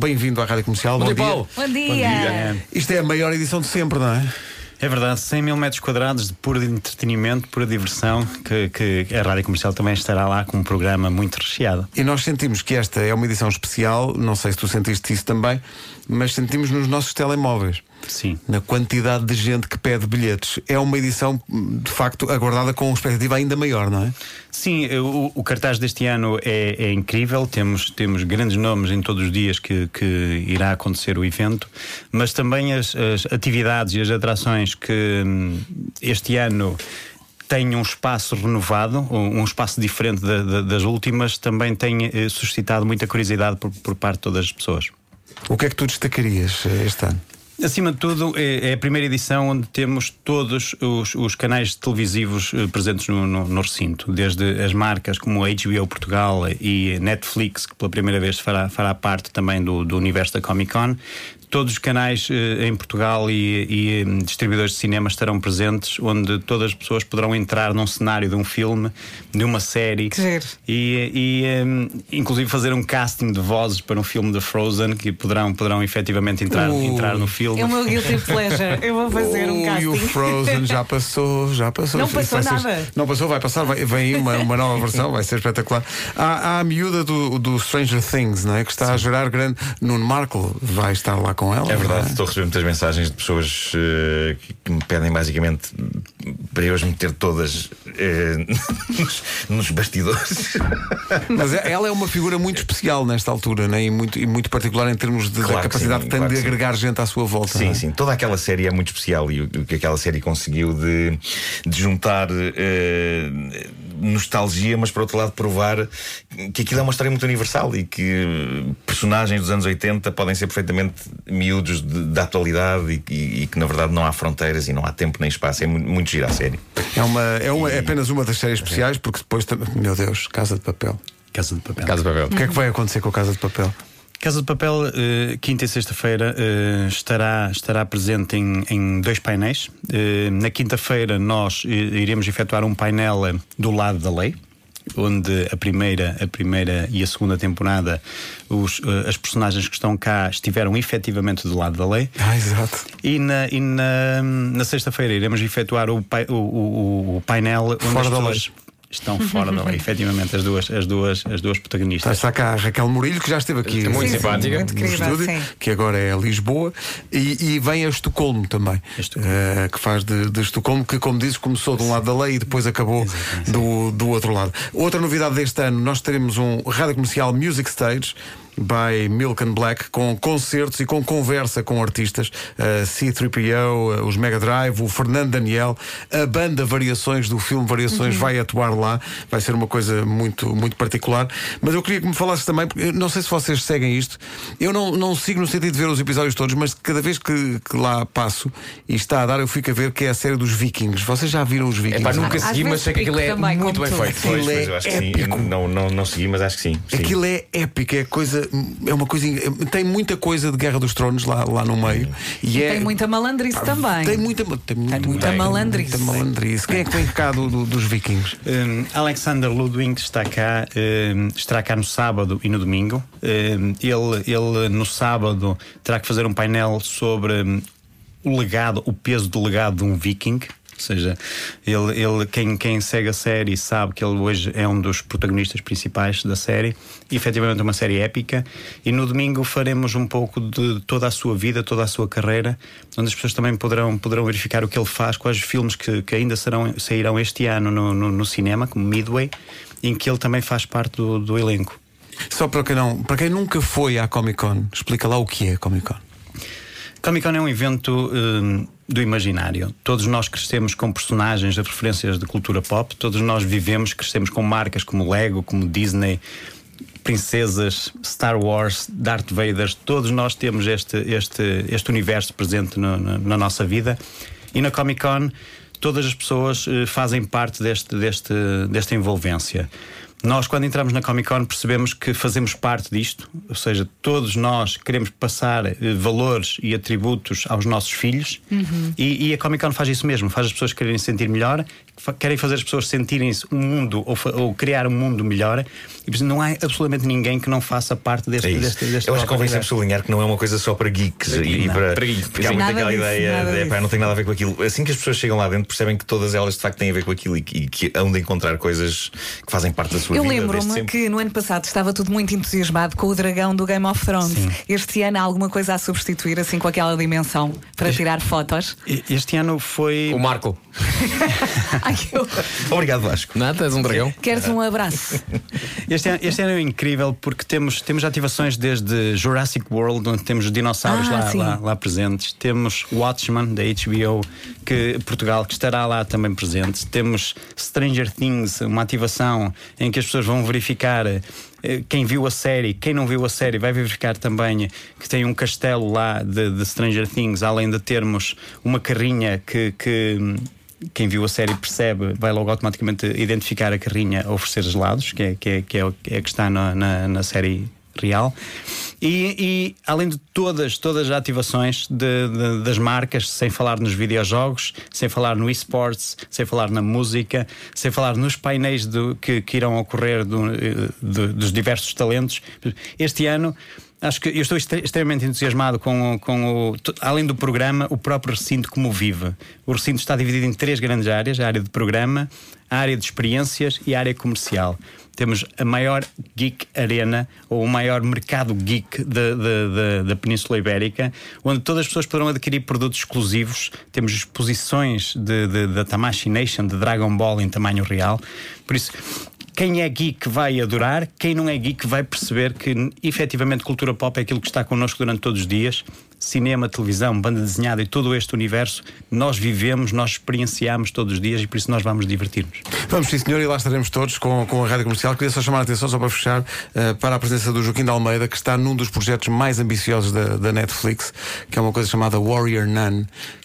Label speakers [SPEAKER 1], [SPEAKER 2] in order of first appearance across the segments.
[SPEAKER 1] Bem-vindo à Rádio Comercial.
[SPEAKER 2] Bom dia, Paulo.
[SPEAKER 3] Bom dia.
[SPEAKER 1] Isto é a maior edição de sempre, não é?
[SPEAKER 2] É verdade, 100 mil metros quadrados de puro entretenimento, pura diversão, que, que a Rádio Comercial também estará lá com um programa muito recheado.
[SPEAKER 1] E nós sentimos que esta é uma edição especial, não sei se tu sentiste isso também, mas sentimos nos nossos telemóveis.
[SPEAKER 2] Sim.
[SPEAKER 1] Na quantidade de gente que pede bilhetes. É uma edição, de facto, aguardada com uma expectativa ainda maior, não é?
[SPEAKER 2] Sim, o, o cartaz deste ano é, é, incrível. Temos, temos grandes nomes em todos os dias que, que irá acontecer o evento, mas também as, as atividades e as atrações que hum, este ano tem um espaço renovado, um espaço diferente das últimas, também tem eh, suscitado muita curiosidade por, por parte de todas as pessoas.
[SPEAKER 1] O que é que tu destacarias eh, este ano?
[SPEAKER 2] Acima de tudo, é, é, a primeira edição onde temos todos os, os canais televisivos eh, presentes no, no, no, recinto, desde as marcas como a HBO Portugal e Netflix, que pela primeira vez fará, fará parte também do, do universo da Comic Con, todos os canais eh, em Portugal e, e, hum, distribuidores de cinema estarão presentes, onde todas as pessoas poderão entrar num cenário de um filme, de uma série e, e inclusive fazer um casting de vozes para um filme de Frozen que poderão, poderão efetivamente entrar, uh, entrar no filme.
[SPEAKER 3] É o meu guilty pleasure. Eu vou fazer um casting. E
[SPEAKER 1] o Frozen já passou, já passou.
[SPEAKER 3] Não passou nada. Ser,
[SPEAKER 1] não passou, vai passar, vai, vem aí uma, uma nova versão, vai ser espetacular. Há, há a miúda do, do Stranger Things, não é? Que está Sim. a gerar grande. Nuno Markle vai estar lá com ela.
[SPEAKER 4] É verdade, é? estou a receber muitas mensagens de pessoas uh, que me pedem basicamente para eu as meter todas uh, nos, nos, bastidores.
[SPEAKER 1] Mas é, ela é uma figura muito especial nesta altura né? e, muito, e muito particular em termos de, claro da capacidade sim, claro de agregar sim. gente à sua volta.
[SPEAKER 4] Sim,
[SPEAKER 1] é?
[SPEAKER 4] sim. Toda aquela série é muito especial e o, que aquela série conseguiu de, de juntar. Uh, nostalgia, mas por outro lado provar que aquilo é uma história muito universal e que personagens dos anos 80 podem ser perfeitamente miúdos de, da atualidade e, e, e, que na verdade não há fronteiras e não há tempo nem espaço. É muito, muito giro a série.
[SPEAKER 1] É, uma, é, uma, é apenas uma das séries especiais porque depois, meu Deus, Casa de Papel.
[SPEAKER 2] Casa de Papel.
[SPEAKER 4] Casa de Papel.
[SPEAKER 1] O que é que vai acontecer com a Casa de Papel?
[SPEAKER 2] Casa de Papel, uh, quinta e sexta-feira, uh, estará, estará presente em, em dois painéis. Uh, na quinta-feira, nós iremos efetuar um painel do lado da lei. Onde a primeira, a primeira e a segunda temporada os, as personagens que estão cá estiveram efetivamente do lado da lei.
[SPEAKER 1] Ah, exato.
[SPEAKER 2] E na, e na, na sexta-feira iremos efetuar o, o, o, o painel onde
[SPEAKER 1] Fora
[SPEAKER 2] as
[SPEAKER 1] pessoas,
[SPEAKER 2] estão fora da lei, efetivamente, as duas, as duas, as duas protagonistas.
[SPEAKER 1] Está cá a Raquel Murilho, que já esteve aqui
[SPEAKER 4] muito sim, simpática,
[SPEAKER 3] muito no estúdio, sim.
[SPEAKER 1] que agora é Lisboa, e, e vem a Estocolmo também, Estocolmo. Uh, que faz de, de, Estocolmo, que, como dizes, começou de um lado da lei e depois acabou do, do outro lado. Outra novidade deste ano, nós teremos um rádio comercial Music Stage by Milk and Black, com concertos e com conversa com artistas, uh, C3PO, uh, os Mega Drive, o Fernando Daniel, a banda Variações do filme Variações uhum. vai atuar lá, vai ser uma coisa muito, muito particular. Mas eu queria que me falasses também, porque não sei se vocês seguem isto, eu não, não sigo no sentido de ver os episódios todos, mas cada vez que, que lá passo e está a dar, eu fico a ver que é a série dos Vikings. Vocês já viram os Vikings? É
[SPEAKER 4] pá, nunca segui, mas sei que aquilo é também, muito bem feito.
[SPEAKER 1] Aquilo é épico.
[SPEAKER 4] Não, não, não segui, mas acho que sim. sim.
[SPEAKER 1] Aquilo é épico, é coisa é uma coisa. Tem muita coisa de Guerra dos Tronos lá, lá no meio.
[SPEAKER 3] E, e é, tem muita malandrice também.
[SPEAKER 1] Tem muita, tem,
[SPEAKER 3] tem muita, muita malandrice.
[SPEAKER 1] Muita malandrice. Quem é que vem cá do, do, dos vikings?
[SPEAKER 2] Um, Alexander Ludwig está cá, um, estará cá no sábado e no domingo. Um, ele, ele no sábado terá que fazer um painel sobre hum, o legado, o peso do legado de um viking. Ou seja, ele, ele quem, quem segue a série sabe que ele hoje é um dos protagonistas principais da série. E, efetivamente, é uma série épica. E no domingo faremos um pouco de toda a sua vida, toda a sua carreira, onde as pessoas também poderão, poderão verificar o que ele faz, quais filmes que, que ainda serão, sairão este ano no, no, no cinema, como Midway, em que ele também faz parte do, do elenco.
[SPEAKER 1] Só para quem, não, para quem nunca foi à Comic Con, explica lá o que é a Comic Con.
[SPEAKER 2] Comic Con é um evento hum, do imaginário. Todos nós crescemos com personagens referências de cultura pop, todos nós vivemos, crescemos com marcas como Lego, como Disney, princesas, Star Wars, Darth Vader, todos nós temos este, este, este universo presente no, no, na nossa vida. E na Comic Con, todas as pessoas uh, fazem parte deste, deste, desta envolvência. Nós, quando entramos na Comic Con, percebemos que fazemos parte disto, ou seja, todos nós queremos passar eh, valores e atributos aos nossos filhos
[SPEAKER 3] Uhum.
[SPEAKER 2] e, e a Comic Con faz isso mesmo, faz as pessoas quererem se sentir melhor, querem fazer as pessoas sentirem-se um mundo ou, ou criar um mundo melhor e por isso não há absolutamente ninguém que não faça parte deste,
[SPEAKER 4] É
[SPEAKER 2] deste, deste
[SPEAKER 4] Eu acho que convém sempre sublinhar que não é uma coisa só para geeks e, e para,
[SPEAKER 5] para geeks.
[SPEAKER 4] porque há muito aquela
[SPEAKER 3] disso,
[SPEAKER 4] ideia de pá, não tem nada a ver com aquilo. Assim que as pessoas chegam lá dentro, percebem que todas elas de facto têm a ver com aquilo e, que- e que hão de encontrar coisas que fazem parte da sua
[SPEAKER 3] Eu
[SPEAKER 4] vida. desde
[SPEAKER 3] lembro-me que no ano passado estava tudo muito entusiasmado com o dragão do Game of Thrones. Este ano há alguma coisa a substituir assim com aquela dimensão para tirar fotos?
[SPEAKER 2] E- Este ano foi.
[SPEAKER 5] O Marco.
[SPEAKER 3] Ai, eu...
[SPEAKER 4] Obrigado, Vasco.
[SPEAKER 5] Nada, és um dragão.
[SPEAKER 3] Queres um abraço?
[SPEAKER 2] Este ano, este ano é incrível porque temos, temos ativações desde Jurassic World, onde temos os dinossauros
[SPEAKER 3] Ah,
[SPEAKER 2] lá,
[SPEAKER 3] sim.
[SPEAKER 2] lá, lá presentes. Temos Watchmen, da HBO, que, Portugal, que estará lá também presente. Temos Stranger Things, uma ativação em que as pessoas vão verificar. eh, Quem viu a série, quem não viu a série, vai verificar também que tem um castelo lá de, de Stranger Things, além de termos uma carrinha que- que quem viu a série percebe, vai logo automaticamente identificar a carrinha a oferecer gelados, que é, que é, que é, o- é que está na, na, na série real. E, e, além de todas, todas as ativações de- de- das marcas, sem falar nos videojogos, sem falar no esportes, sem falar na música, sem falar nos painéis do- que, que irão ocorrer do- eh, de- dos diversos talentos. Este ano. Acho que eu estou extre- extremamente entusiasmado com, com o. Além do programa, o próprio recinto como vive. O recinto está dividido em três grandes áreas: a área de programa, a área de experiências e a área comercial. Temos a maior geek arena, ou o maior mercado geek da- Península Ibérica, onde todas as pessoas poderão adquirir produtos exclusivos. Temos exposições da Tamashi Nation, de Dragon Ball em tamanho real. Por isso, quem é geek vai adorar, quem não é geek vai perceber que efetivamente cultura pop é aquilo que está connosco durante todos os dias. Cinema, televisão, banda desenhada e todo este universo, nós vivemos, nós experienciamos todos os dias e por isso nós vamos divertir-nos.
[SPEAKER 1] Vamos, sim, senhor, e lá estaremos todos com, com a rádio comercial. Queria só chamar a atenção, só para fechar, eh, para a presença do Joaquim de Almeida, que está num dos projetos mais ambiciosos da, da Netflix, que é uma coisa chamada Warrior Nun,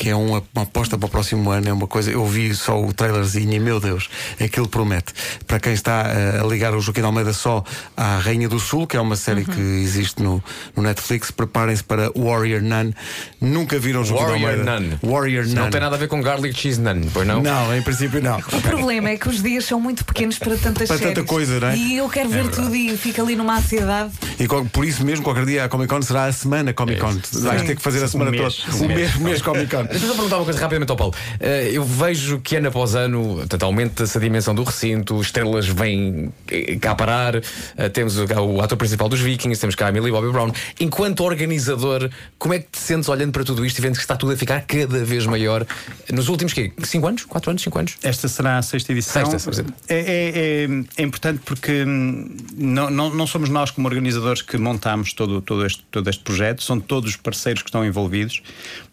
[SPEAKER 1] que é uma, uma aposta para o próximo ano. É uma coisa, eu vi só o trailerzinho e, meu Deus, aquilo promete. Para quem está eh, a ligar o Joaquim Almeida só à Rainha do Sul, que é uma série que existe no, no Netflix, preparem-se para Warrior Nun. Nunca viram o Joaquim
[SPEAKER 5] Warrior
[SPEAKER 1] Almeida?
[SPEAKER 5] Nun.
[SPEAKER 1] Warrior Nun.
[SPEAKER 5] Não tem nada a ver com garlic cheese nun, pois não?
[SPEAKER 1] Não, em princípio não.
[SPEAKER 3] O problema é que os dias são muito pequenos para tantas
[SPEAKER 1] Para tanta
[SPEAKER 3] séries.
[SPEAKER 1] coisa, não é?
[SPEAKER 3] E eu quero ver tudo e fico ali numa ansiedade.
[SPEAKER 1] E por isso mesmo, qualquer dia a Comic Con será a semana Comic Con. Vais ter que fazer a semana
[SPEAKER 2] mês.
[SPEAKER 1] toda. O mês, o mês Comic Con.
[SPEAKER 5] Deixa-me só perguntar uma coisa rapidamente ao Paulo. Eh, eu vejo que ano após ano, portanto, aumenta-se a dimensão do recinto, estrelas vêm eh, cá parar, eh, temos o, o ator principal dos Vikings, temos cá a Millie Bobby Brown. Enquanto organizador, como é que te sentes olhando para tudo isto e vendo que está tudo a ficar cada vez maior? Nos últimos quê? 5 anos? 4 anos? 5 anos?
[SPEAKER 2] Esta será a sexta edição.
[SPEAKER 5] Sexta, sexta.
[SPEAKER 2] É, é- é- é importante porque hum, não, não, não somos nós, como organizadores, que montamos todo, todo, este, todo este projeto, são todos os parceiros que estão envolvidos.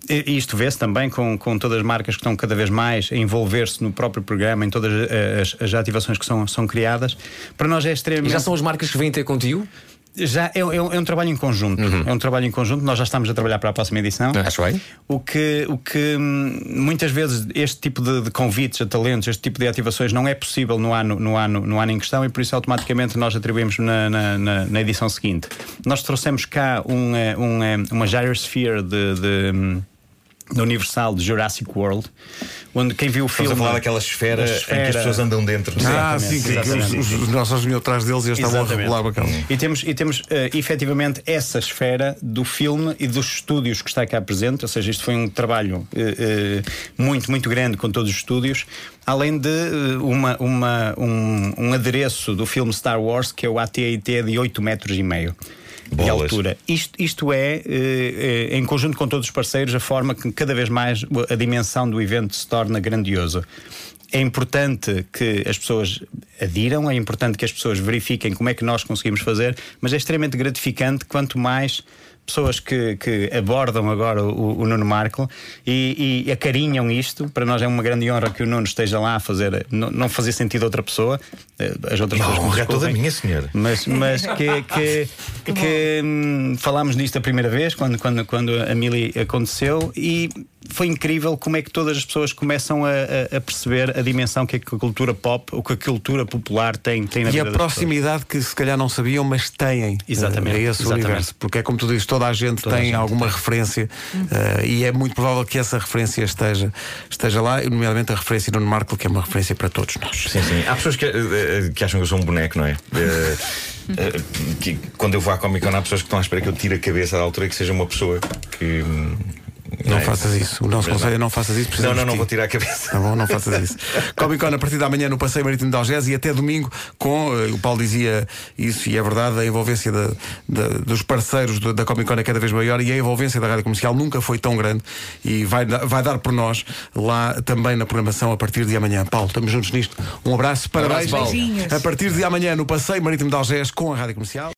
[SPEAKER 2] E e isto vê-se também com, com todas as marcas que estão cada vez mais a envolver-se no próprio programa, em todas as, as ativações que são, são criadas. Para nós é
[SPEAKER 5] E
[SPEAKER 2] extremamente.
[SPEAKER 5] já são as marcas que vêm ter contigo?
[SPEAKER 2] Já é, é um, é um trabalho em conjunto. É um trabalho em conjunto. Nós já estamos a trabalhar para a próxima edição.
[SPEAKER 5] Acho bem.
[SPEAKER 2] O que, o que hum, muitas vezes este tipo de, de convites a talentos, este tipo de ativações não é possível no ano, no ano, no ano em questão e por isso automaticamente nós atribuímos na, na, na- na edição seguinte. Nós trouxemos cá um, eh, um, eh, uma gyrosphere de. de hum, da Universal de Jurassic World, onde quem viu o
[SPEAKER 4] Estamos
[SPEAKER 2] filme.
[SPEAKER 4] a falar daquela esfera, em que as pessoas andam dentro.
[SPEAKER 1] Ah,
[SPEAKER 2] Exatamente,
[SPEAKER 1] sim, que, que os, nossos vinham atrás deles e eles estavam a regular aquela.
[SPEAKER 2] E temos, e temos eh, efetivamente essa esfera do filme e dos estúdios que está cá presente, ou seja, isto foi um trabalho eh, eh, muito, muito grande com todos os estúdios, além de uma, uma, um, um adereço do filme Star Wars, que é o AT&T de 8 metros e meio. De
[SPEAKER 4] Bolas.
[SPEAKER 2] altura. Isto, isto é, eh, eh, em conjunto com todos os parceiros, a forma que cada vez mais a dimensão do evento se torna grandioso. É importante que as pessoas adiram, é importante que as pessoas verifiquem como é que nós conseguimos fazer, mas é extremamente gratificante quanto mais pessoas que, que abordam agora o, o Nuno Marco e, e, acarinham isto. Para nós é uma grande honra que o Nuno esteja lá a fazer, não, não fazer sentido outra pessoa. Eh, as outras
[SPEAKER 4] não,
[SPEAKER 2] pessoas.
[SPEAKER 4] Não, é toda minha, senhor.
[SPEAKER 2] Mas, mas que, que, que, que hum, falámos disto a primeira vez, quando, quando, quando a Mili aconteceu, e foi incrível como é que todas as pessoas começam a, a, a, perceber a dimensão que a cultura pop, ou que a cultura popular tem, tem na
[SPEAKER 1] e
[SPEAKER 2] vida
[SPEAKER 1] E a proximidade que se calhar não sabiam, mas têm.
[SPEAKER 2] Exatamente.
[SPEAKER 1] É esse
[SPEAKER 2] exatamente.
[SPEAKER 1] universo. Porque é como tu dizes, toda a gente toda tem a gente alguma tem. referência uh, e é muito provável que essa referência esteja, esteja lá, nomeadamente a referência no Marco, que é uma referência para todos nós.
[SPEAKER 4] Sim, sim. Há pessoas que, uh, que acham que eu sou um boneco, não é? Que, quando eu vou à Comic Con há pessoas que estão à espera que eu tire a cabeça da altura e que seja uma pessoa que
[SPEAKER 1] não, é faças isso. O nosso conselho é não faças isso.
[SPEAKER 4] Não, não, não vou tirar a cabeça.
[SPEAKER 1] Tá bom, não faças isso. Comic Con a partir da manhã no Passeio Marítimo de Algés e até domingo com, uh, o Paulo dizia isso e é verdade, a envolvência da, da, dos parceiros da Comic Con é cada vez maior e a envolvência da rádio comercial nunca foi tão grande e vai, vai dar por nós lá também na programação a partir de amanhã. Paulo, estamos juntos nisto. Um abraço, parabéns.
[SPEAKER 3] Um abraço,
[SPEAKER 1] A partir de amanhã no Passeio Marítimo de Algés com a rádio comercial.